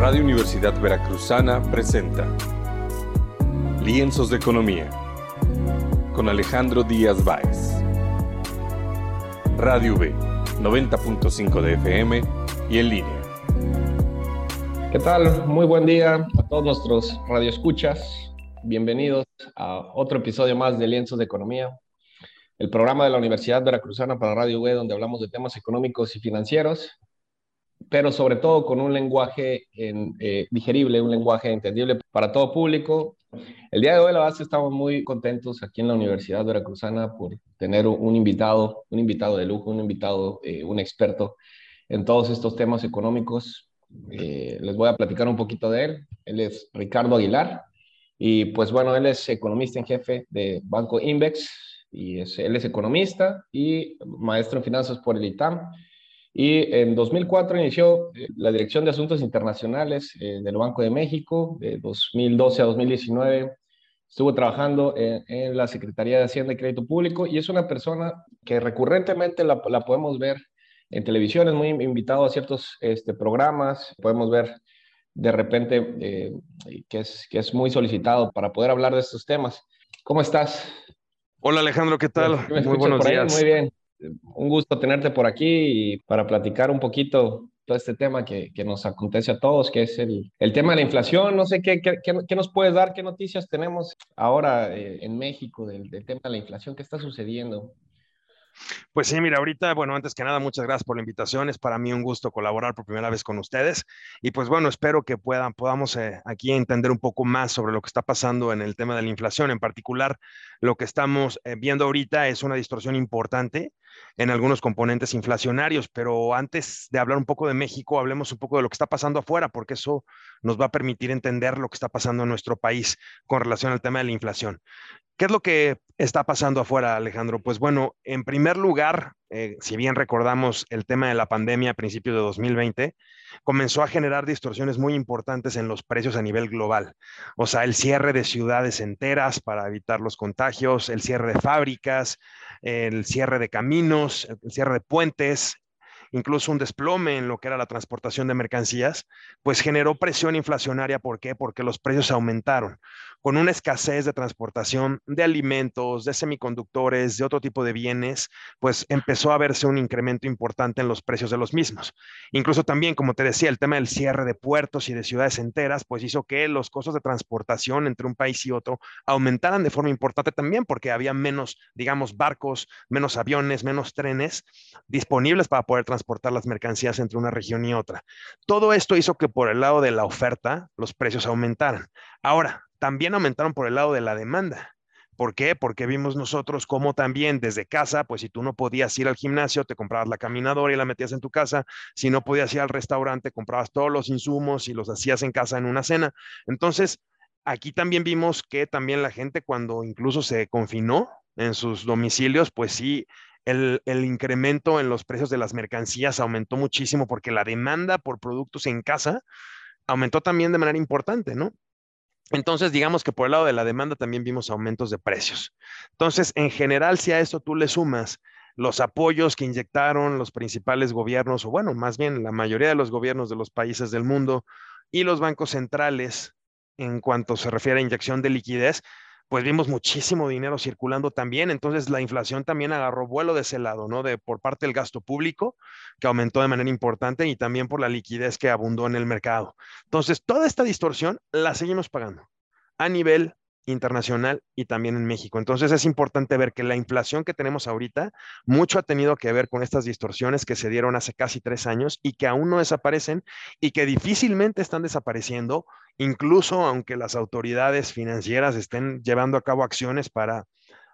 Radio Universidad Veracruzana presenta Lienzos de Economía con Alejandro Díaz Báez. Radio V, 90.5 de FM y en línea. ¿Qué tal? Muy buen día a todos nuestros radioescuchas. Bienvenidos a otro episodio más de Lienzos de Economía, el programa de la Universidad Veracruzana para Radio V, donde hablamos de temas económicos y financieros pero sobre todo con un lenguaje eh, digerible, un lenguaje entendible para todo público. El día de hoy, la verdad, estamos muy contentos aquí en la Universidad Veracruzana por tener un invitado, un invitado de lujo, un invitado, eh, un experto en todos estos temas económicos. Eh, les voy a platicar un poquito de él. Él es Ricardo Aguilar y pues bueno, él es economista en jefe de Banco Invex y es, él es economista y maestro en finanzas por el ITAM y en 2004 inició eh, la Dirección de Asuntos Internacionales eh, del Banco de México, de 2012 a 2019. Estuvo trabajando en, la Secretaría de Hacienda y Crédito Público y es una persona que recurrentemente la, la podemos ver en televisión, es muy invitado a ciertos este, programas, podemos ver de repente eh, que, es, que es muy solicitado para poder hablar de estos temas. ¿Cómo estás? Hola Alejandro, ¿qué tal? Muy buenos días. Muy bien un gusto tenerte por aquí y para platicar un poquito todo este tema que, que nos acontece a todos, que es el, el tema de la inflación. No sé qué, qué, qué, nos puedes dar, qué noticias tenemos ahora eh, en México del, del tema de la inflación, qué está sucediendo. Pues sí, mira, ahorita, bueno, antes que nada, muchas gracias por la invitación. Es para mí un gusto colaborar por primera vez con ustedes. Y pues bueno, espero que puedan, podamos eh, aquí entender un poco más sobre lo que está pasando en el tema de la inflación. En particular, lo que estamos eh, viendo ahorita es una distorsión importante en algunos componentes inflacionarios. Pero antes de hablar un poco de México, hablemos un poco de lo que está pasando afuera, porque eso nos va a permitir entender lo que está pasando en nuestro país con relación al tema de la inflación. ¿Qué es lo que está pasando afuera, Alejandro? Pues bueno, en primer lugar, eh, si bien recordamos el tema de la pandemia a principios de 2020, comenzó a generar distorsiones muy importantes en los precios a nivel global. O sea, el cierre de ciudades enteras para evitar los contagios, el cierre de fábricas, el cierre de caminos, el cierre de puentes, incluso un desplome en lo que era la transportación de mercancías, pues generó presión inflacionaria. ¿Por qué? Porque los precios aumentaron con una escasez de transportación de alimentos, de semiconductores, de otro tipo de bienes, pues empezó a verse un incremento importante en los precios de los mismos. Incluso también, como te decía, el tema del cierre de puertos y de ciudades enteras, pues hizo que los costos de transportación entre un país y otro aumentaran de forma importante también porque había menos, digamos, barcos, menos aviones, menos trenes disponibles para poder transportar las mercancías entre una región y otra. Todo esto hizo que por el lado de la oferta los precios aumentaran. Ahora, también aumentaron por el lado de la demanda. ¿Por qué? Porque vimos nosotros cómo también desde casa, pues si tú no podías ir al gimnasio, te comprabas la caminadora y la metías en tu casa. Si no podías ir al restaurante, comprabas todos los insumos y los hacías en casa en una cena. Entonces, aquí también vimos que también la gente cuando incluso se confinó en sus domicilios, pues sí, el, incremento en los precios de las mercancías aumentó muchísimo porque la demanda por productos en casa aumentó también de manera importante, ¿no? Entonces, digamos que por el lado de la demanda también vimos aumentos de precios. Entonces, en general, si a eso tú le sumas los apoyos que inyectaron los principales gobiernos, o bueno, más bien la mayoría de los gobiernos de los países del mundo y los bancos centrales en cuanto se refiere a inyección de liquidez, pues vimos muchísimo dinero circulando también, entonces la inflación también agarró vuelo de ese lado, ¿no? De por parte del gasto público, que aumentó de manera importante, y también por la liquidez que abundó en el mercado. Entonces, toda esta distorsión la seguimos pagando a nivel internacional y también en México. Entonces es importante ver que la inflación que tenemos ahorita mucho ha tenido que ver con estas distorsiones que se dieron hace casi tres años y que aún no desaparecen y que difícilmente están desapareciendo, incluso aunque las autoridades financieras estén llevando a cabo acciones para,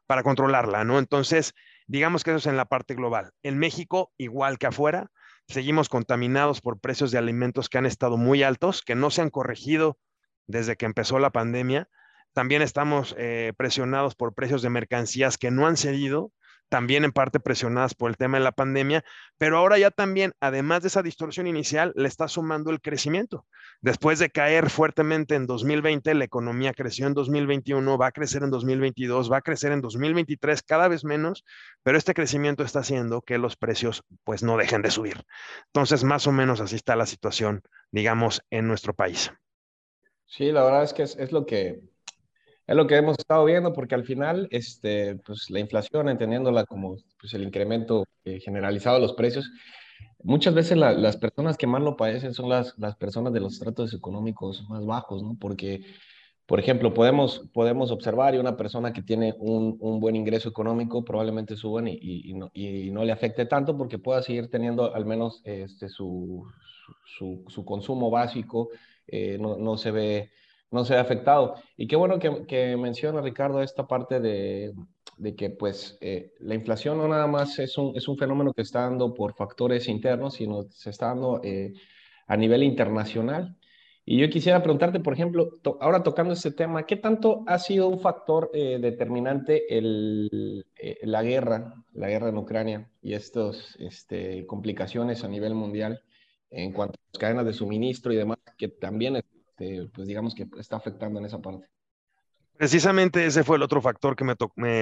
para controlarla, ¿no? Entonces, digamos que eso es en la parte global. En México, igual que afuera, seguimos contaminados por precios de alimentos que han estado muy altos, que no se han corregido desde que empezó la pandemia también estamos eh, presionados por precios de mercancías que no han cedido, también en parte presionadas por el tema de la pandemia, pero ahora ya también, además de esa distorsión inicial, le está sumando el crecimiento. Después de caer fuertemente en 2020, la economía creció en 2021, va a crecer en 2022, va a crecer en 2023, cada vez menos, pero este crecimiento está haciendo que los precios pues no dejen de subir. Entonces, más o menos así está la situación, digamos, en nuestro país. Sí, la verdad es que es, lo que es lo que hemos estado viendo, porque al final, este, pues la inflación, entendiéndola como pues, el incremento eh, generalizado de los precios, muchas veces las personas que más lo padecen son las, las personas de los tratos económicos más bajos, ¿no? Porque, por ejemplo, podemos, podemos observar y una persona que tiene un, un buen ingreso económico probablemente suban y, y, no, y, no, le afecte tanto porque pueda seguir teniendo al menos este, su, su, su consumo básico, eh, no, no, se ve no se ve afectado. Y qué bueno que, menciona Ricardo esta parte de, de que pues eh, la inflación no nada más es un, es un fenómeno que está dando por factores internos, sino se está dando eh, a nivel internacional. Y yo quisiera preguntarte, por ejemplo, ahora tocando este tema, ¿qué tanto ha sido un factor eh, determinante el, la guerra, la guerra en Ucrania y estas este, complicaciones a nivel mundial en cuanto a las cadenas de suministro y demás, que también, este, pues digamos que está afectando en esa parte? Precisamente ese fue el otro factor que me,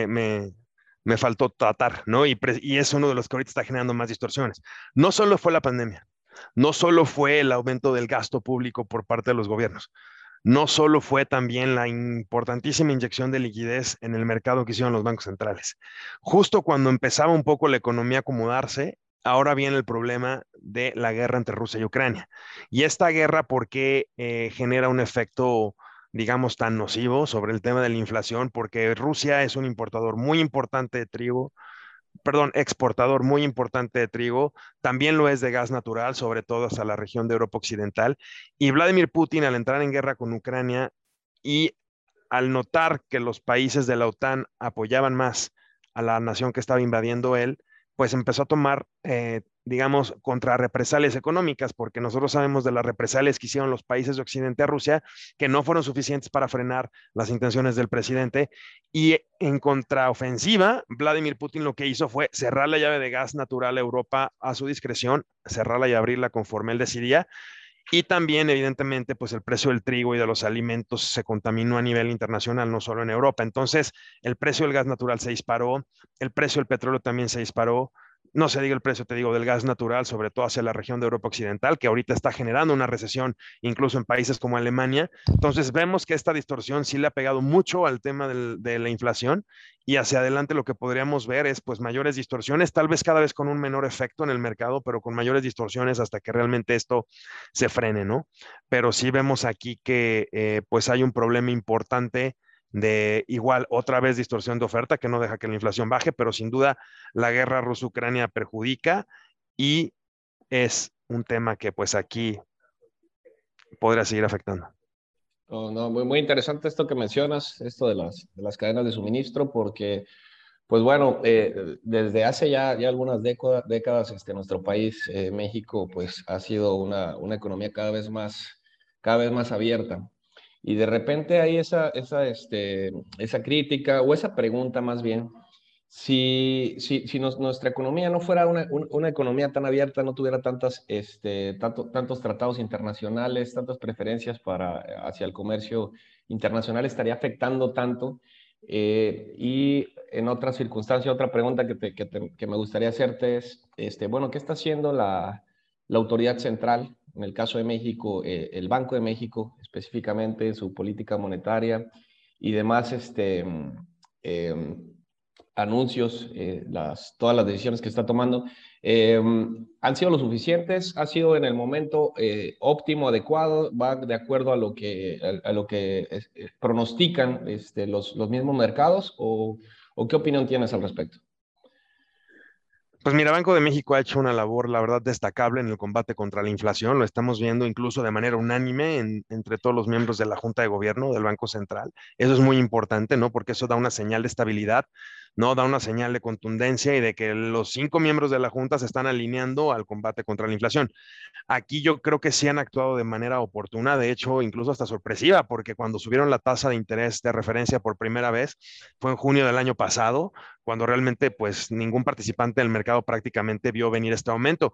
me, me, faltó tratar, ¿no? Y, y, es uno de los que ahorita está generando más distorsiones. No solo fue la pandemia, no solo fue el aumento del gasto público por parte de los gobiernos, no solo fue también la importantísima inyección de liquidez en el mercado que hicieron los bancos centrales. Justo cuando empezaba un poco la economía a acomodarse, ahora viene el problema de la guerra entre Rusia y Ucrania. Y esta guerra, ¿por qué eh, genera un efecto digamos, tan nocivo sobre el tema de la inflación, porque Rusia es un importador muy importante de trigo, perdón, exportador muy importante de trigo, también lo es de gas natural, sobre todo hasta la región de Europa Occidental. Y Vladimir Putin, al entrar en guerra con Ucrania y al notar que los países de la OTAN apoyaban más a la nación que estaba invadiendo él, pues empezó a tomar eh, digamos, contra represalias económicas, porque nosotros sabemos de las represalias que hicieron los países de Occidente a Rusia, que no fueron suficientes para frenar las intenciones del presidente. Y en contraofensiva, Vladimir Putin lo que hizo fue cerrar la llave de gas natural a Europa a su discreción, cerrarla y abrirla conforme él decidía. Y también, evidentemente, pues el precio del trigo y de los alimentos se contaminó a nivel internacional, no solo en Europa. Entonces, el precio del gas natural se disparó, el precio del petróleo también se disparó, no se diga el precio, te digo, del gas natural, sobre todo hacia la región de Europa Occidental, que ahorita está generando una recesión incluso en países como Alemania. Entonces vemos que esta distorsión sí le ha pegado mucho al tema de la inflación y hacia adelante lo que podríamos ver es pues mayores distorsiones, tal vez cada vez con un menor efecto en el mercado, pero con mayores distorsiones hasta que realmente esto se frene, ¿no? Pero sí vemos aquí que eh, pues hay un problema importante de igual otra vez distorsión de oferta que no deja que la inflación baje, pero sin duda la guerra rusa-ucrania perjudica y es un tema que pues aquí podría seguir afectando. no, muy, muy interesante esto que mencionas, esto de las, las cadenas de suministro, porque pues bueno, eh, desde hace ya, ya algunas décadas este, nuestro país, eh, México, pues ha sido una, una economía cada vez más, cada vez más abierta. Y de repente hay esa, esa, este, esa crítica o esa pregunta más bien, si, si, si nuestra economía no fuera una, una, economía tan abierta, no tuviera tantas, este, tanto, tantos tratados internacionales, tantas preferencias para, hacia el comercio internacional, estaría afectando tanto. Eh, y en otra circunstancia, otra pregunta que, te, que, que, me gustaría hacerte es, este, bueno, ¿qué está haciendo la, la autoridad central en el caso de México, eh, el Banco de México, específicamente su política monetaria y demás este, em, anuncios, eh, todas las decisiones que está tomando, em, han sido lo suficientes, ha sido en el momento eh, óptimo, adecuado, va de acuerdo a lo que, a, lo que pronostican este, los, mismos mercados o qué opinión tienes al respecto? Pues mira, Banco de México ha hecho una labor, la verdad, destacable en el combate contra la inflación. Lo estamos viendo incluso de manera unánime entre todos los miembros de la Junta de Gobierno del Banco Central. Eso es muy importante, ¿no? Porque eso da una señal de estabilidad, ¿no? Da una señal de contundencia y de que los cinco miembros de la Junta se están alineando al combate contra la inflación. Aquí yo creo que sí han actuado de manera oportuna, de hecho, incluso hasta sorpresiva, porque cuando subieron la tasa de interés de referencia por primera vez fue en junio del año pasado, cuando realmente pues ningún participante del mercado prácticamente vio venir este aumento.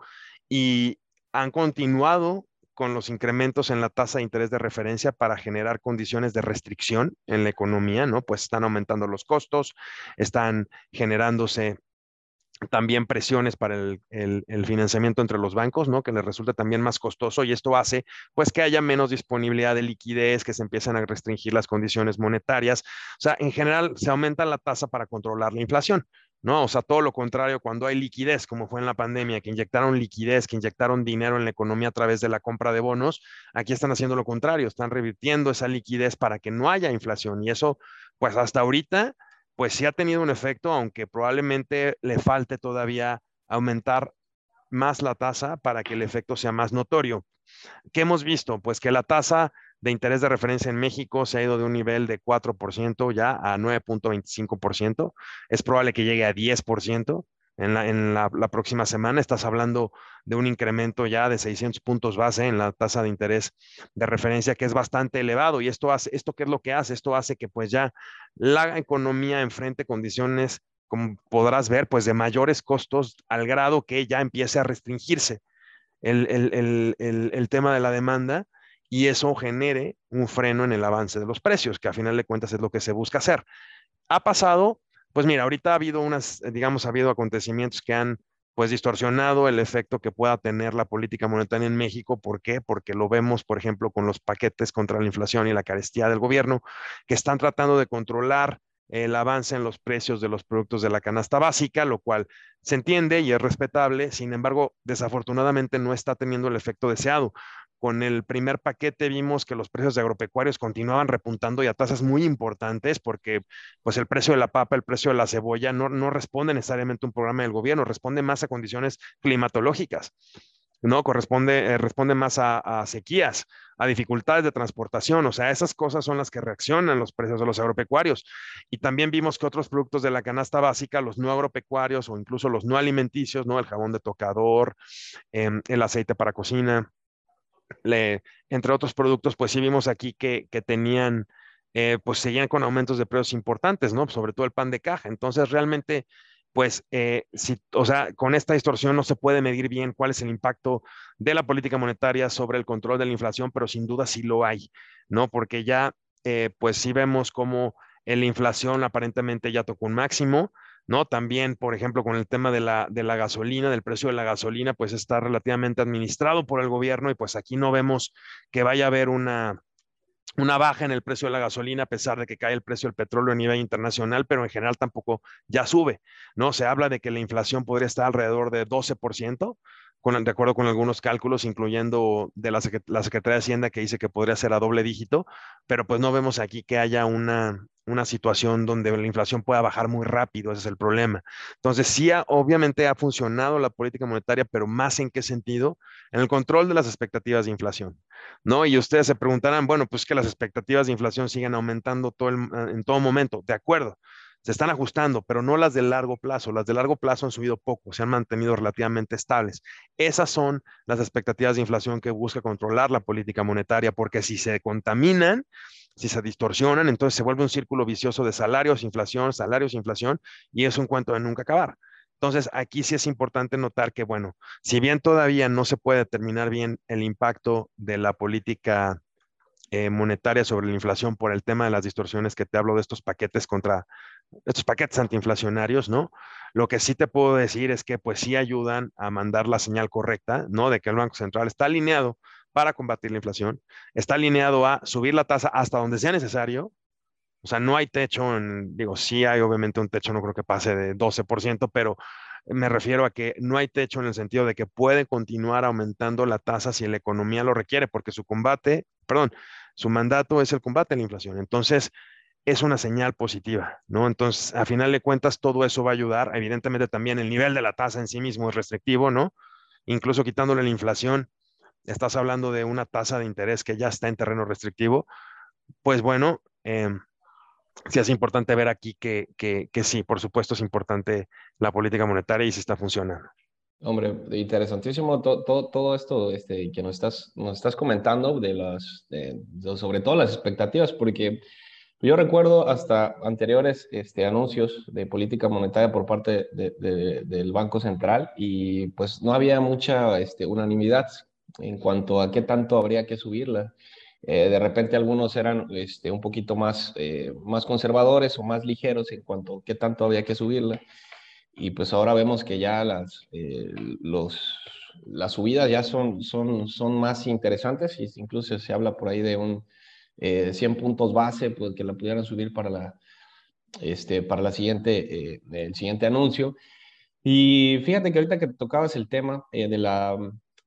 Y han continuado con los incrementos en la tasa de interés de referencia para generar condiciones de restricción en la economía, ¿no? Pues están aumentando los costos, están generándose también presiones para el, financiamiento entre los bancos, ¿no? Que les resulta también más costoso y esto hace pues que haya menos disponibilidad de liquidez, que se empiezan a restringir las condiciones monetarias. O sea, en general se aumenta la tasa para controlar la inflación. ¿No? O sea, todo lo contrario, cuando hay liquidez, como fue en la pandemia, que inyectaron liquidez, que inyectaron dinero en la economía a través de la compra de bonos, aquí están haciendo lo contrario, están revirtiendo esa liquidez para que no haya inflación. Y eso, pues hasta ahorita, pues sí ha tenido un efecto, aunque probablemente le falte todavía aumentar más la tasa para que el efecto sea más notorio. ¿Qué hemos visto? Pues que la tasa de interés de referencia en México se ha ido de un nivel de 4% ya a 9.25%. Es probable que llegue a 10% en, la, en la, próxima semana. Estás hablando de un incremento ya de 600 puntos base en la tasa de interés de referencia, que es bastante elevado. Y esto hace, ¿esto qué es lo que hace? Esto hace que pues ya la economía enfrente condiciones, como podrás ver, pues de mayores costos al grado que ya empiece a restringirse el, el, el, el tema de la demanda y eso genere un freno en el avance de los precios, que a final de cuentas es lo que se busca hacer. Ha pasado, pues mira, ahorita ha habido unas, eh, digamos, ha habido acontecimientos que han pues distorsionado el efecto que pueda tener la política monetaria en México. ¿Por qué? Porque lo vemos, por ejemplo, con los paquetes contra la inflación y la carestía del gobierno, que están tratando de controlar el avance en los precios de los productos de la canasta básica, lo cual se entiende y es respetable, sin embargo, desafortunadamente no está teniendo el efecto deseado. Con el primer paquete vimos que los precios de agropecuarios continuaban repuntando y a tasas muy importantes porque pues el precio de la papa, el precio de la cebolla no, no responde necesariamente a un programa del gobierno, responde más a condiciones climatológicas. ¿no? Corresponde, eh, responde más a, sequías, a dificultades de transportación, o sea, esas cosas son las que reaccionan los precios de los agropecuarios. Y también vimos que otros productos de la canasta básica, los no agropecuarios o incluso los no alimenticios, ¿no? El jabón de tocador, em, el aceite para cocina, entre otros productos, pues sí vimos aquí que, tenían, eh, pues seguían con aumentos de precios importantes, ¿no? Sobre todo el pan de caja. Entonces, realmente, pues, eh, si, o sea, con esta distorsión no se puede medir bien cuál es el impacto de la política monetaria sobre el control de la inflación, pero sin duda sí lo hay, ¿no? Porque ya, eh, pues sí vemos cómo la inflación aparentemente ya tocó un máximo, ¿no? También, por ejemplo, con el tema de la, de la gasolina, del precio de la gasolina, pues está relativamente administrado por el gobierno y pues aquí no vemos que vaya a haber una, una baja en el precio de la gasolina a pesar de que cae el precio del petróleo a nivel internacional, pero en general tampoco ya sube, ¿no? Se habla de que la inflación podría estar alrededor de 12%, con, de acuerdo con algunos cálculos, incluyendo de la, la Secretaría de Hacienda que dice que podría ser a doble dígito, pero pues no vemos aquí que haya una, una situación donde la inflación pueda bajar muy rápido, ese es el problema. Entonces, sí, obviamente ha funcionado la política monetaria, pero más en qué sentido? En el control de las expectativas de inflación, ¿no? Y ustedes se preguntarán, bueno, pues que las expectativas de inflación siguen aumentando todo en todo momento, de acuerdo, se están ajustando, pero no las de largo plazo. Las de largo plazo han subido poco, se han mantenido relativamente estables. Esas son las expectativas de inflación que busca controlar la política monetaria, porque si se contaminan, si se distorsionan, entonces se vuelve un círculo vicioso de salarios, inflación, salarios, inflación, y es un cuento de nunca acabar. Entonces, aquí sí es importante notar que, bueno, si bien todavía no se puede determinar bien el impacto de la política eh, monetaria sobre la inflación por el tema de las distorsiones que te hablo de estos paquetes contra estos paquetes antiinflacionarios, ¿no? Lo que sí te puedo decir es que pues sí ayudan a mandar la señal correcta, ¿no? De que el Banco Central está alineado para combatir la inflación, está alineado a subir la tasa hasta donde sea necesario. O sea, no hay techo, en, digo, sí hay obviamente un techo, no creo que pase de 12%, pero me refiero a que no hay techo en el sentido de que puede continuar aumentando la tasa si la economía lo requiere, porque su combate, perdón, su mandato es el combate a la inflación. Entonces, es una señal positiva, ¿no? Entonces, a final de cuentas, todo eso va a ayudar. Evidentemente, también el nivel de la tasa en sí mismo es restrictivo, ¿no? Incluso quitándole la inflación, estás hablando de una tasa de interés que ya está en terreno restrictivo. Pues bueno, em, sí es importante ver aquí que, que, que sí, por supuesto es importante la política monetaria y si está funcionando. Hombre, interesantísimo todo, todo, esto este, que nos estás, nos estás comentando de las, sobre todo las expectativas, porque yo recuerdo hasta anteriores este, anuncios de política monetaria por parte del Banco Central y pues no había mucha este, unanimidad en cuanto a qué tanto habría que subirla. Eh, de repente algunos eran este, un poquito más, eh, más conservadores o más ligeros en cuanto a qué tanto había que subirla. Y pues ahora vemos que ya las, eh, los, las subidas ya son, son, son más interesantes y incluso se habla por ahí de un 100 puntos base, pues que la pudieran subir para la, este, para la siguiente, el siguiente anuncio. Y fíjate que ahorita que tocabas el tema de la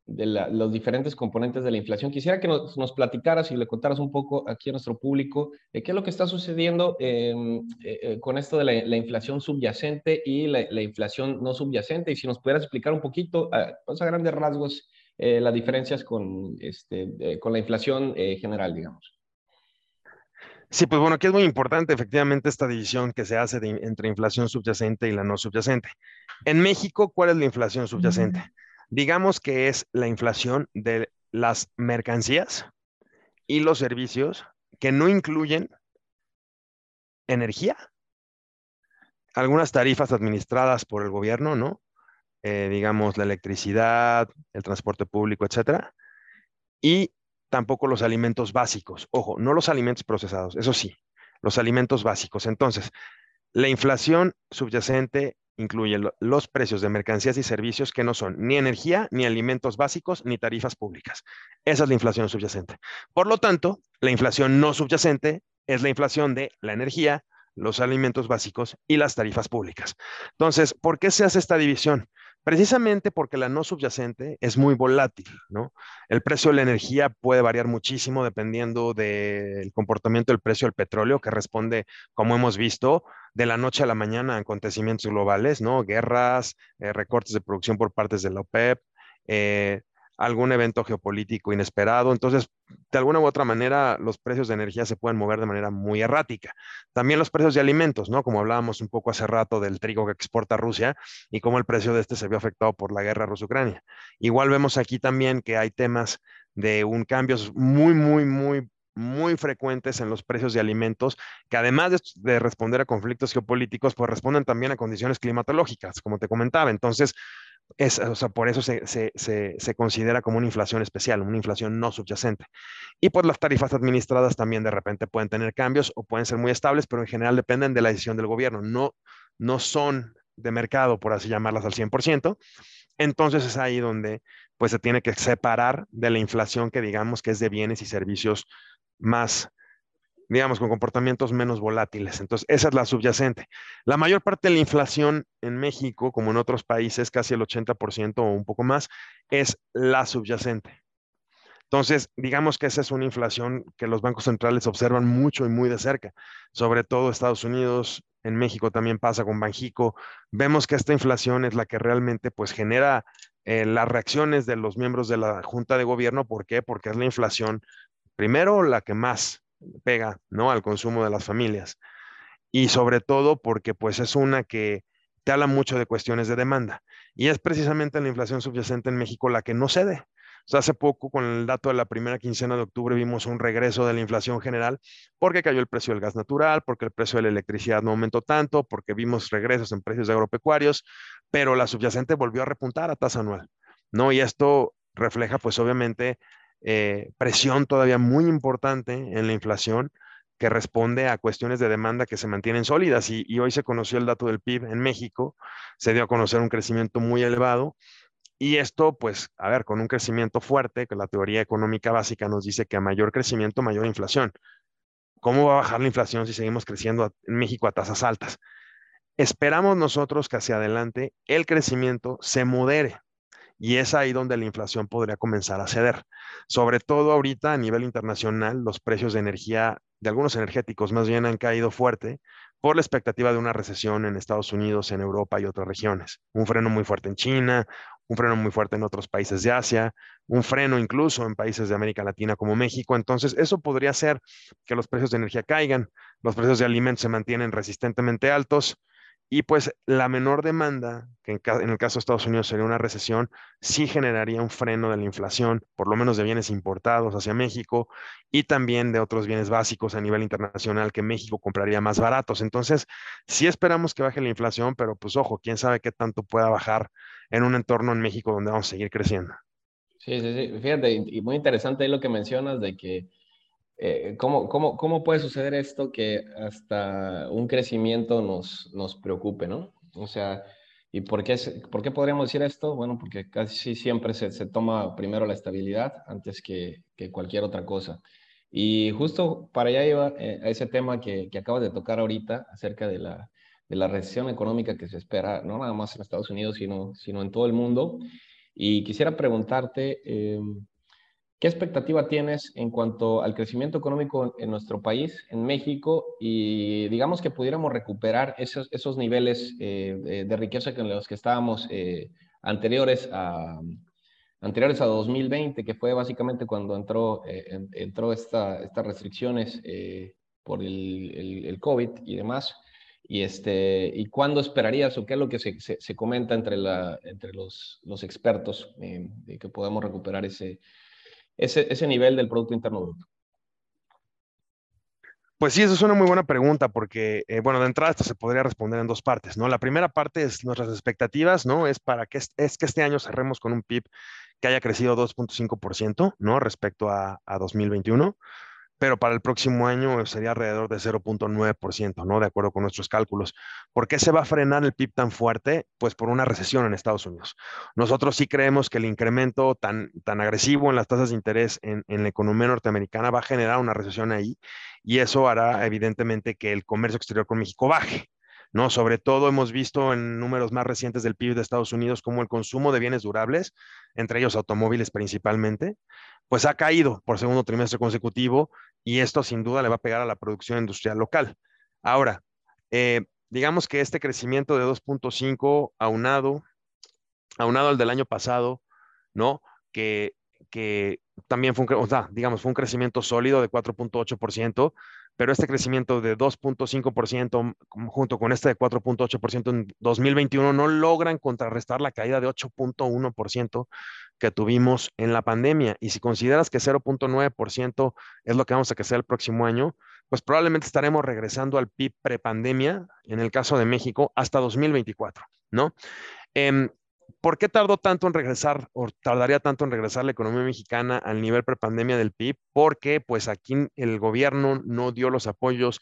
de los diferentes componentes de la inflación. Quisiera que nos, nos, platicaras y le contaras un poco aquí a nuestro público qué es lo que está sucediendo em, eh, eh, con esto de la, inflación subyacente y la, inflación no subyacente y si nos pudieras explicar un poquito, a, pues, a grandes rasgos, eh, las diferencias con, este, con la inflación general, digamos. Sí, pues bueno, aquí es muy importante efectivamente esta división que se hace entre inflación subyacente y la no subyacente. En México, ¿cuál es la inflación subyacente? Digamos que es la inflación de las mercancías y los servicios que no incluyen energía, algunas tarifas administradas por el gobierno, ¿no? Eh, digamos la electricidad, el transporte público, etcétera, y tampoco los alimentos básicos. Ojo, no los alimentos procesados, eso sí, los alimentos básicos. Entonces, la inflación subyacente incluye los precios de mercancías y servicios que no son ni energía, ni alimentos básicos, ni tarifas públicas. Esa es la inflación subyacente. Por lo tanto, la inflación no subyacente es la inflación de la energía, los alimentos básicos y las tarifas públicas. Entonces, ¿por qué se hace esta división? Precisamente porque la no subyacente es muy volátil, ¿no? El precio de la energía puede variar muchísimo dependiendo del comportamiento del precio del petróleo, que responde, como hemos visto, de la noche a la mañana a acontecimientos globales, ¿no? Guerras, eh, recortes de producción por partes de la OPEP, eh, algún evento geopolítico inesperado. Entonces, de alguna u otra manera, los precios de energía se pueden mover de manera muy errática. También los precios de alimentos, ¿no? Como hablábamos un poco hace rato del trigo que exporta Rusia y cómo el precio de este se vio afectado por la guerra Rusia-Ucrania. Igual vemos aquí también que hay temas de un cambios muy, muy, muy muy frecuentes en los precios de alimentos, que además de, de, responder a conflictos geopolíticos, pues responden también a condiciones climatológicas, como te comentaba. Entonces, es, o sea, por eso se, se, se, considera como una inflación especial, una inflación no subyacente. Y pues las tarifas administradas también de repente pueden tener cambios o pueden ser muy estables, pero en general dependen de la decisión del gobierno. No, no son de mercado, por así llamarlas al 100%. Entonces es ahí donde pues se tiene que separar de la inflación que digamos que es de bienes y servicios más digamos, con comportamientos menos volátiles. Entonces, esa es la subyacente. La mayor parte de la inflación en México, como en otros países, casi el 80% o un poco más, es la subyacente. Entonces, digamos que esa es una inflación que los bancos centrales observan mucho y muy de cerca, sobre todo Estados Unidos, en México también pasa con Banjico. Vemos que esta inflación es la que realmente pues genera eh, las reacciones de los miembros de la Junta de Gobierno. ¿Por qué? Porque es la inflación, primero, la que más pega, ¿no? Al consumo de las familias. Y sobre todo porque pues es una que te habla mucho de cuestiones de demanda. Y es precisamente la inflación subyacente en México la que no cede. O sea, hace poco, con el dato de la primera quincena de octubre, vimos un regreso de la inflación general porque cayó el precio del gas natural, porque el precio de la electricidad no aumentó tanto, porque vimos regresos en precios agropecuarios, pero la subyacente volvió a repuntar a tasa anual, ¿no? Y esto refleja, pues obviamente, eh, presión todavía muy importante en la inflación que responde a cuestiones de demanda que se mantienen sólidas. Y, hoy se conoció el dato del PIB en México, se dio a conocer un crecimiento muy elevado. Y esto, pues, a ver, con un crecimiento fuerte, que la teoría económica básica nos dice que a mayor crecimiento, mayor inflación. ¿Cómo va a bajar la inflación si seguimos creciendo en México a tasas altas? Esperamos nosotros que hacia adelante el crecimiento se modere, y es ahí donde la inflación podría comenzar a ceder. Sobre todo ahorita a nivel internacional, los precios de energía, de algunos energéticos más bien han caído fuerte por la expectativa de una recesión en Estados Unidos, en Europa y otras regiones. Un freno muy fuerte en China, un freno muy fuerte en otros países de Asia, un freno incluso en países de América Latina como México. Entonces, eso podría hacer que los precios de energía caigan, los precios de alimentos se mantienen resistentemente altos y pues la menor demanda, que en, el caso de Estados Unidos sería una recesión, sí generaría un freno de la inflación, por lo menos de bienes importados hacia México y también de otros bienes básicos a nivel internacional que México compraría más baratos. Entonces, sí esperamos que baje la inflación, pero pues ojo, quién sabe qué tanto pueda bajar en un entorno en México donde vamos a seguir creciendo. Sí, sí, sí. Fíjate, y muy interesante lo que mencionas de que eh, ¿cómo, cómo, cómo, puede suceder esto que hasta un crecimiento nos, nos preocupe, ¿no? O sea, ¿y por qué, por qué podríamos decir esto? Bueno, porque casi siempre se, se toma primero la estabilidad antes que, que, cualquier otra cosa. Y justo para allá iba eh, a ese tema que, que acabas de tocar ahorita acerca de la, de la recesión económica que se espera, no nada más en Estados Unidos, sino, sino en todo el mundo. Y quisiera preguntarte... Eh, ¿Qué expectativa tienes en cuanto al crecimiento económico en nuestro país, en México, y digamos que pudiéramos recuperar esos, esos niveles eh, de, riqueza con los que estábamos eh, anteriores, a, anteriores a 2020, que fue básicamente cuando entró, eh, entró esta, estas restricciones por el, el, COVID y demás? Y, este, ¿Y cuándo esperarías o qué es lo que se, se, comenta entre, la, entre los, los expertos de que podamos recuperar ese ese, ese nivel del Producto Interno Bruto? Pues sí, eso es una muy buena pregunta porque, eh, bueno, de entrada esto se podría responder en dos partes, ¿no? La primera parte es nuestras expectativas, ¿no? Es para que, es que este año cerremos con un PIB que haya crecido 2.5%, ¿no? Respecto a, a 2021 pero para el próximo año sería alrededor de 0.9%, ¿no? De acuerdo con nuestros cálculos. ¿Por qué se va a frenar el PIB tan fuerte? Pues por una recesión en Estados Unidos. Nosotros sí creemos que el incremento tan, tan agresivo en las tasas de interés en, en la economía norteamericana va a generar una recesión ahí y eso hará evidentemente que el comercio exterior con México baje. ¿No? Sobre todo hemos visto en números más recientes del PIB de Estados Unidos como el consumo de bienes durables, entre ellos automóviles principalmente, pues ha caído por segundo trimestre consecutivo y esto sin duda le va a pegar a la producción industrial local. Ahora, eh, digamos que este crecimiento de 2.5 aunado, aunado al del año pasado, ¿no? Que, que también fue un, digamos, fue un crecimiento sólido de 4.8%, pero este crecimiento de 2.5% junto con este de 4.8% en 2021 no logran contrarrestar la caída de 8.1% que tuvimos en la pandemia. Y si consideras que 0.9% es lo que vamos a crecer el próximo año, pues probablemente estaremos regresando al PIB prepandemia, en el caso de México, hasta 2024, ¿no? Em, ¿Por qué tardó tanto en regresar o tardaría tanto en regresar la economía mexicana al nivel prepandemia del PIB? Porque pues aquí el gobierno no dio los apoyos,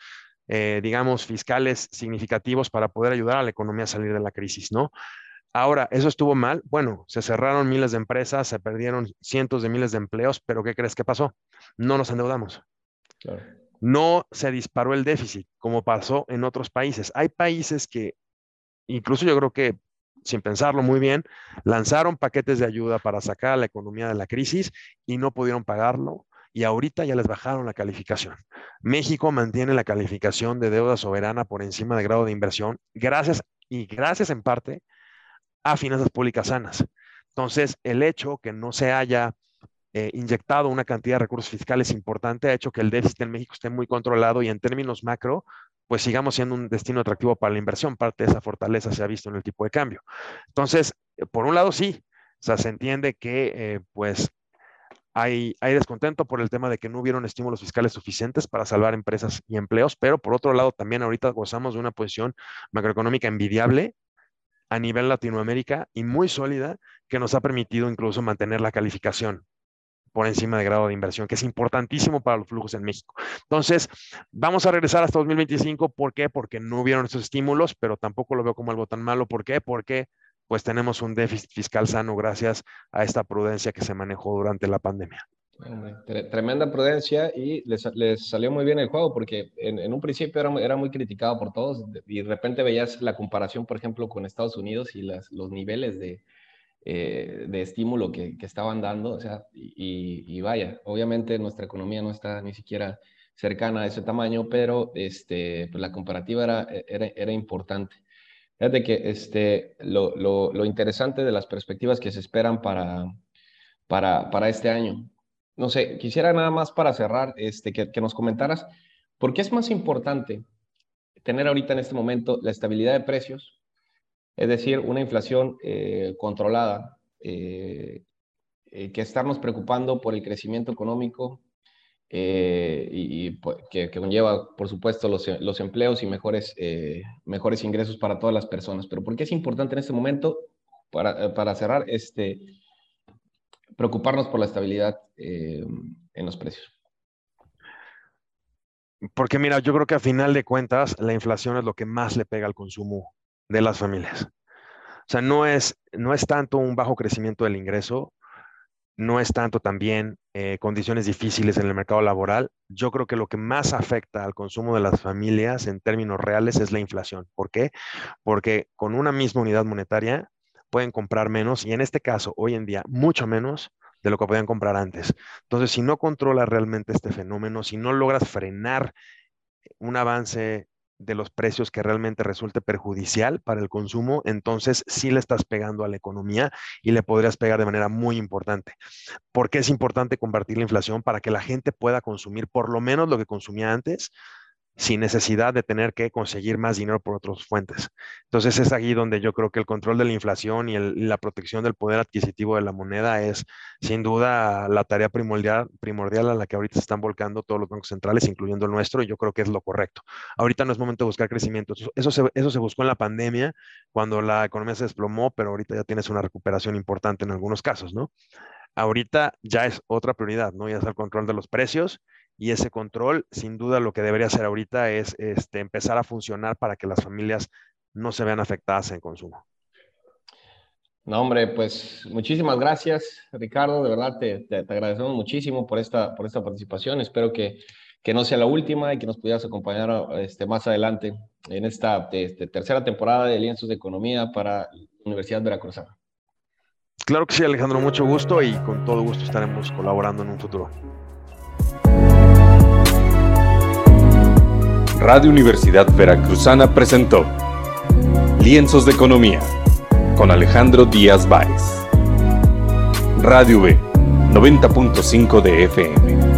eh, digamos, fiscales significativos para poder ayudar a la economía a salir de la crisis, ¿no? Ahora, ¿eso estuvo mal? Bueno, se cerraron miles de empresas, se perdieron cientos de miles de empleos, pero ¿qué crees que pasó? No nos endeudamos. No se disparó el déficit como pasó en otros países. Hay países que, incluso yo creo que sin pensarlo muy bien, lanzaron paquetes de ayuda para sacar a la economía de la crisis y no pudieron pagarlo y ahorita ya les bajaron la calificación. México mantiene la calificación de deuda soberana por encima de grado de inversión gracias y gracias en parte a finanzas públicas sanas. Entonces, el hecho que no se haya eh, inyectado una cantidad de recursos fiscales importante ha hecho que el déficit en México esté muy controlado y en términos macro pues sigamos siendo un destino atractivo para la inversión. Parte de esa fortaleza se ha visto en el tipo de cambio. Entonces, eh, por un lado, sí, se entiende que eh, pues hay, hay descontento por el tema de que no hubieron estímulos fiscales suficientes para salvar empresas y empleos, pero por otro lado, también ahorita gozamos de una posición macroeconómica envidiable a nivel Latinoamérica y muy sólida que nos ha permitido incluso mantener la calificación por encima de grado de inversión, que es importantísimo para los flujos en México. Entonces, vamos a regresar hasta 2025. ¿Por qué? Porque no hubieron esos estímulos, pero tampoco lo veo como algo tan malo. ¿Por qué? Porque pues tenemos un déficit fiscal sano gracias a esta prudencia que se manejó durante la pandemia. Tremenda prudencia y les, salió muy bien el juego porque en, un principio era, era, muy criticado por todos y de repente veías la comparación, por ejemplo, con Estados Unidos y los niveles de, eh, de estímulo que, que, estaban dando, o sea, y, vaya, obviamente nuestra economía no está ni siquiera cercana a ese tamaño, pero este, pues la comparativa era, era, era importante. Fíjate que este, lo, lo, lo, interesante de las perspectivas que se esperan para, para, para, este año. No sé, quisiera nada más para cerrar este, que, que nos comentaras, ¿por qué es más importante tener ahorita en este momento la estabilidad de precios, es decir, una inflación eh, controlada, eh, eh, que estarnos preocupando por el crecimiento económico y, pues, que, conlleva, por supuesto, los, empleos y mejores, mejores ingresos para todas las personas. Pero ¿por qué es importante en este momento, para, para cerrar, este, preocuparnos por la estabilidad en los precios? Porque mira, yo creo que a final de cuentas la inflación es lo que más le pega al consumo de las familias. O sea, no es, no es tanto un bajo crecimiento del ingreso, no es tanto también eh, condiciones difíciles en el mercado laboral. Yo creo que lo que más afecta al consumo de las familias en términos reales es la inflación. ¿Por qué? Porque con una misma unidad monetaria pueden comprar menos y en este caso, hoy en día, mucho menos de lo que podían comprar antes. Entonces, si no controlas realmente este fenómeno, si no logras frenar un avance de los precios que realmente resulte perjudicial para el consumo, entonces sí le estás pegando a la economía y le podrías pegar de manera muy importante. ¿Por qué es importante combatir la inflación? Para que la gente pueda consumir por lo menos lo que consumía antes, sin necesidad de tener que conseguir más dinero por otras fuentes. Entonces es aquí donde yo creo que el control de la inflación y, la protección del poder adquisitivo de la moneda es sin duda la tarea primordial, primordial a la que ahorita se están volcando todos los bancos centrales, incluyendo el nuestro, y yo creo que es lo correcto. Ahorita no es momento de buscar crecimiento. Eso se, eso se buscó en la pandemia, cuando la economía se desplomó, pero ahorita ya tienes una recuperación importante en algunos casos, ¿no? Ahorita ya es otra prioridad, ¿no? Ya es el control de los precios y ese control, sin duda, lo que debería hacer ahorita es este, empezar a funcionar para que las familias no se vean afectadas en consumo. No, hombre, pues muchísimas gracias, Ricardo. De verdad, te, te, agradecemos muchísimo por esta, por esta participación. Espero que, que, no sea la última y que nos pudieras acompañar este, más adelante en esta este, tercera temporada de Lienzos de Economía para la Universidad Veracruzana. Claro que sí, Alejandro, mucho gusto y con todo gusto estaremos colaborando en un futuro. Radio Universidad Veracruzana presentó Lienzos de Economía con Alejandro Díaz Báez. Radio B, 90.5 de FM.